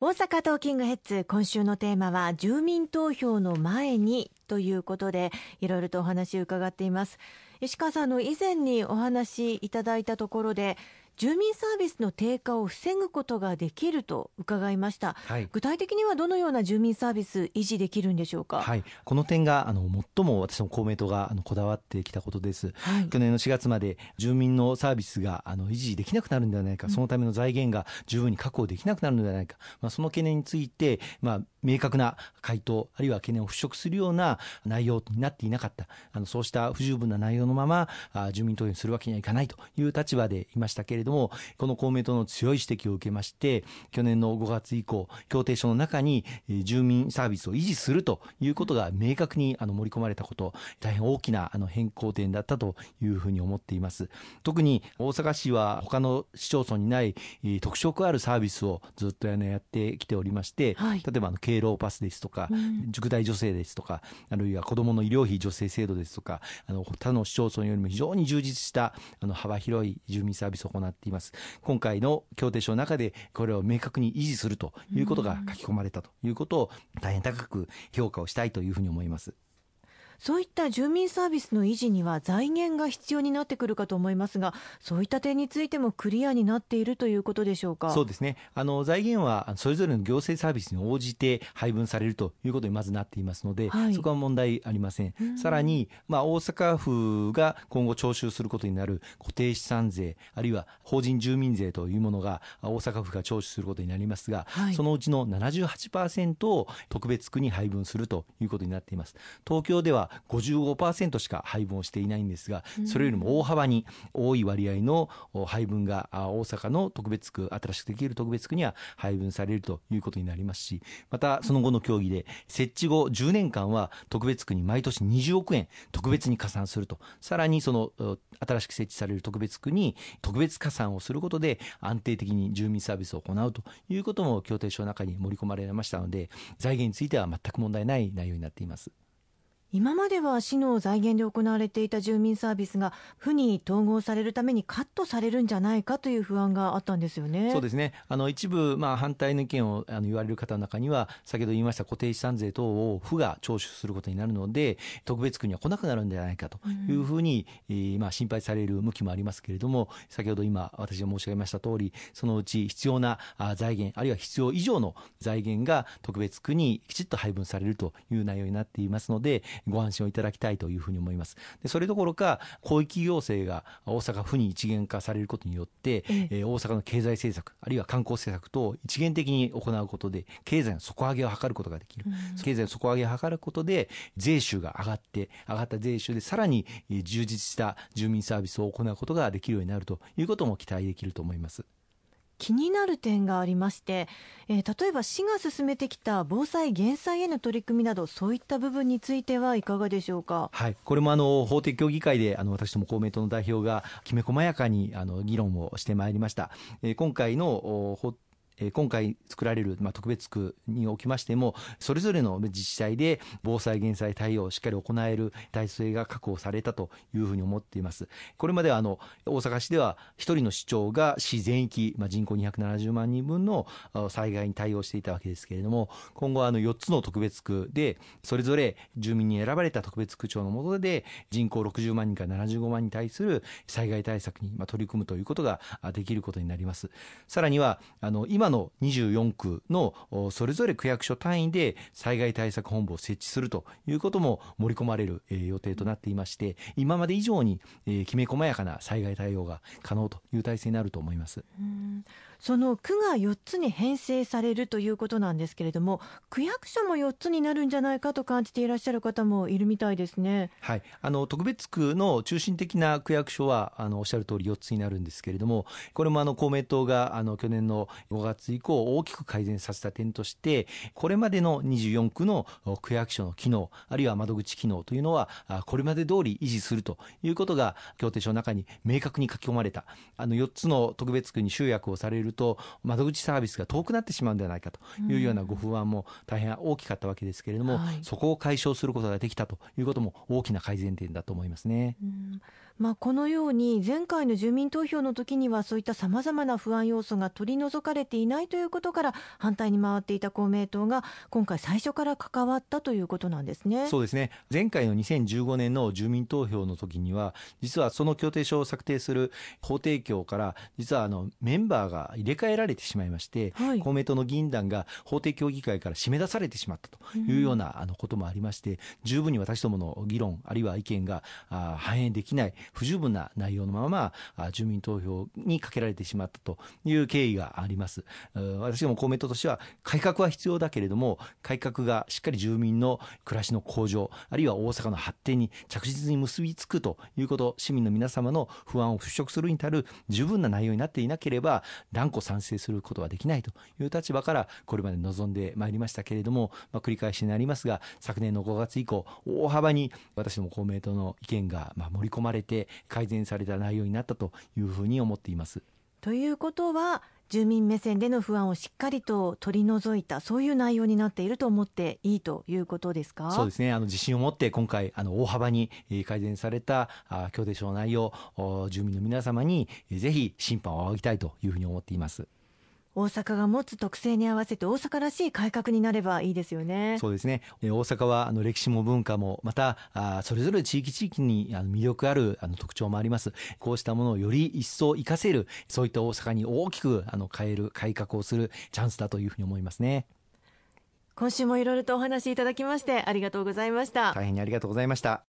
大阪トーキングヘッズ今週のテーマは住民投票の前にということでいろいろとお話を伺っています。石川さんの以前にお話いただいたところで住民サービスの低下を防ぐことができると伺いました、はい、具体的にはどのような住民サービス維持できるんでしょうか、はい、この点があの最も私の公明党があのこだわってきたことです、はい、去年の4月まで住民のサービスがあの維持できなくなるんではないか、そのための財源が十分に確保できなくなるのではないか、まあ、その懸念について、まあ、明確な回答あるいは懸念を払拭するような内容になっていなかった。あのそうした不十分な内容のままあ住民投票するわけにはいかないという立場でいましたけれどもこの公明党の強い指摘を受けまして去年の5月以降協定書の中に住民サービスを維持するということが明確にあの盛り込まれたこと大変大きなあの変更点だったというふうに思っています。特に大阪市は他の市町村にない特色あるサービスをずっとやってきておりまして、はい、例えばあの敬老パスですとか、うん、塾代助成ですとかあるいは子どもの医療費助成制度ですとかあの他の市町村よりも非常に充実したあの幅広い住民サービスを行っています今回の協定書の中でこれを明確に維持するということが書き込まれたということを大変高く評価をしたいというふうに思います。そういった住民サービスの維持には財源が必要になってくるかと思いますが、そういった点についてもクリアになっているということでしょうか？そうですね。あの財源はそれぞれの行政サービスに応じて配分されるということにまずなっていますので、はい、そこは問題ありません。んさらに、まあ大阪府が今後徴収することになる固定資産税、あるいは法人住民税というものが大阪府が徴収することになりますが、はい、そのうちの78%を特別区に配分するということになっています。東京では55%しか配分をしていないんですがそれよりも大幅に多い割合の配分が大阪の特別区新しくできる特別区には配分されるということになりますしまたその後の協議で設置後10年間は特別区に毎年20億円特別に加算するとさらにその新しく設置される特別区に特別加算をすることで安定的に住民サービスを行うということも協定書の中に盛り込まれましたので財源については全く問題ない内容になっています。今までは市の財源で行われていた住民サービスが府に統合されるためにカットされるんじゃないかという不安があったんですよね。そうですね。あの一部まあ反対の意見をあの言われる方の中には先ほど言いました固定資産税等を府が徴収することになるので特別区には来なくなるんじゃないかというふうに、うん、まあ心配される向きもありますけれども先ほど今私が申し上げました通りそのうち必要な財源あるいは必要以上の財源が特別区にきちっと配分されるという内容になっていますのでご安心をいただきたいというふうに思います。でそれどころか広域行政が大阪府に一元化されることによって、ええ大阪の経済政策あるいは観光政策等を一元的に行うことで経済の底上げを図ることができる、うん、経済の底上げを図ることで税収が上がって上がった税収でさらに充実した住民サービスを行うことができるようになるということも期待できると思います。気になる点がありまして、えー、例えば市が進めてきた防災・減災への取り組みなどそういった部分についてはいかがでしょうか、はい、これもあの法的協議会であの私ども公明党の代表がきめ細やかにあの議論をしてまいりました、えー、今回の法え今回作られる、ま、特別区におきましてもそれぞれの自治体で防災減災対応をしっかり行える体制が確保されたというふうに思っています。これまではあの大阪市では一人の市長が市全域、ま、人口270万人分の災害に対応していたわけですけれども今後はあの4つの特別区でそれぞれ住民に選ばれた特別区長の下で人口60万人から75万人に対する災害対策に取り組むということができることになります。さらにはあの今今の24区のそれぞれ区役所単位で災害対策本部を設置するということも盛り込まれる予定となっていまして今まで以上にきめ細やかな災害対応が可能という体制になると思います。その区が4つに編成されるということなんですけれども区役所も4つになるんじゃないかと感じていらっしゃる方もいるみたいですね。はい、あの特別区の中心的な区役所はあのおっしゃる通り4つになるんですけれどもこれもあの公明党があの去年の5月以降大きく改善させた点としてこれまでの24区の区役所の機能あるいは窓口機能というのはこれまで通り維持するということが協定書の中に明確に書き込まれたあの4つの特別区に集約をされるると窓口サービスが遠くなってしまうんではないかというようなご不安も大変大きかったわけですけれども、はい、そこを解消することができたということも大きな改善点だと思いますね。まあ、このように前回の住民投票の時にはそういったさまざまな不安要素が取り除かれていないということから反対に回っていた公明党が今回最初から関わったということなんですね。そうですね前回の2015年の住民投票の時には実はその協定書を策定する法提供から実はあのメンバーが入れ替えられてしまいまして、はい、公明党の議員団が法定協議会から締め出されてしまったというようなあのこともありまして、十分に私どもの議論あるいは意見が反映できない不十分な内容のまま住民投票にかけられてしまったという経緯があります。私ども公明党としては改革は必要だけれども改革がしっかり住民の暮らしの向上あるいは大阪の発展に着実に結びつくということ市民の皆様の不安を払拭するに足る十分な内容になっていなければ断固賛成することはできないという立場からこれまで臨んでまいりましたけれども、まあ、繰り返しになりますが昨年の5月以降大幅に私ども公明党の意見がま盛り込まれて改善された内容になったというふうに思っています。ということは住民目線での不安をしっかりと取り除いたそういう内容になっていると思っていいということですか？そうですねあの自信を持って今回あの大幅に改善された協定書の内容住民の皆様にぜひ審判を仰ぎたいというふうに思っています。大阪が持つ特性に合わせて大阪らしい改革になればいいですよね。そうですね。大阪はあの歴史も文化もまたあそれぞれ地域地域にあの魅力あるあの特徴もあります。こうしたものをより一層活かせるそういった大阪に大きくあの変える改革をするチャンスだというふうに思いますね。今週もいろいろとお話しいただきましてありがとうございました。大変にありがとうございました。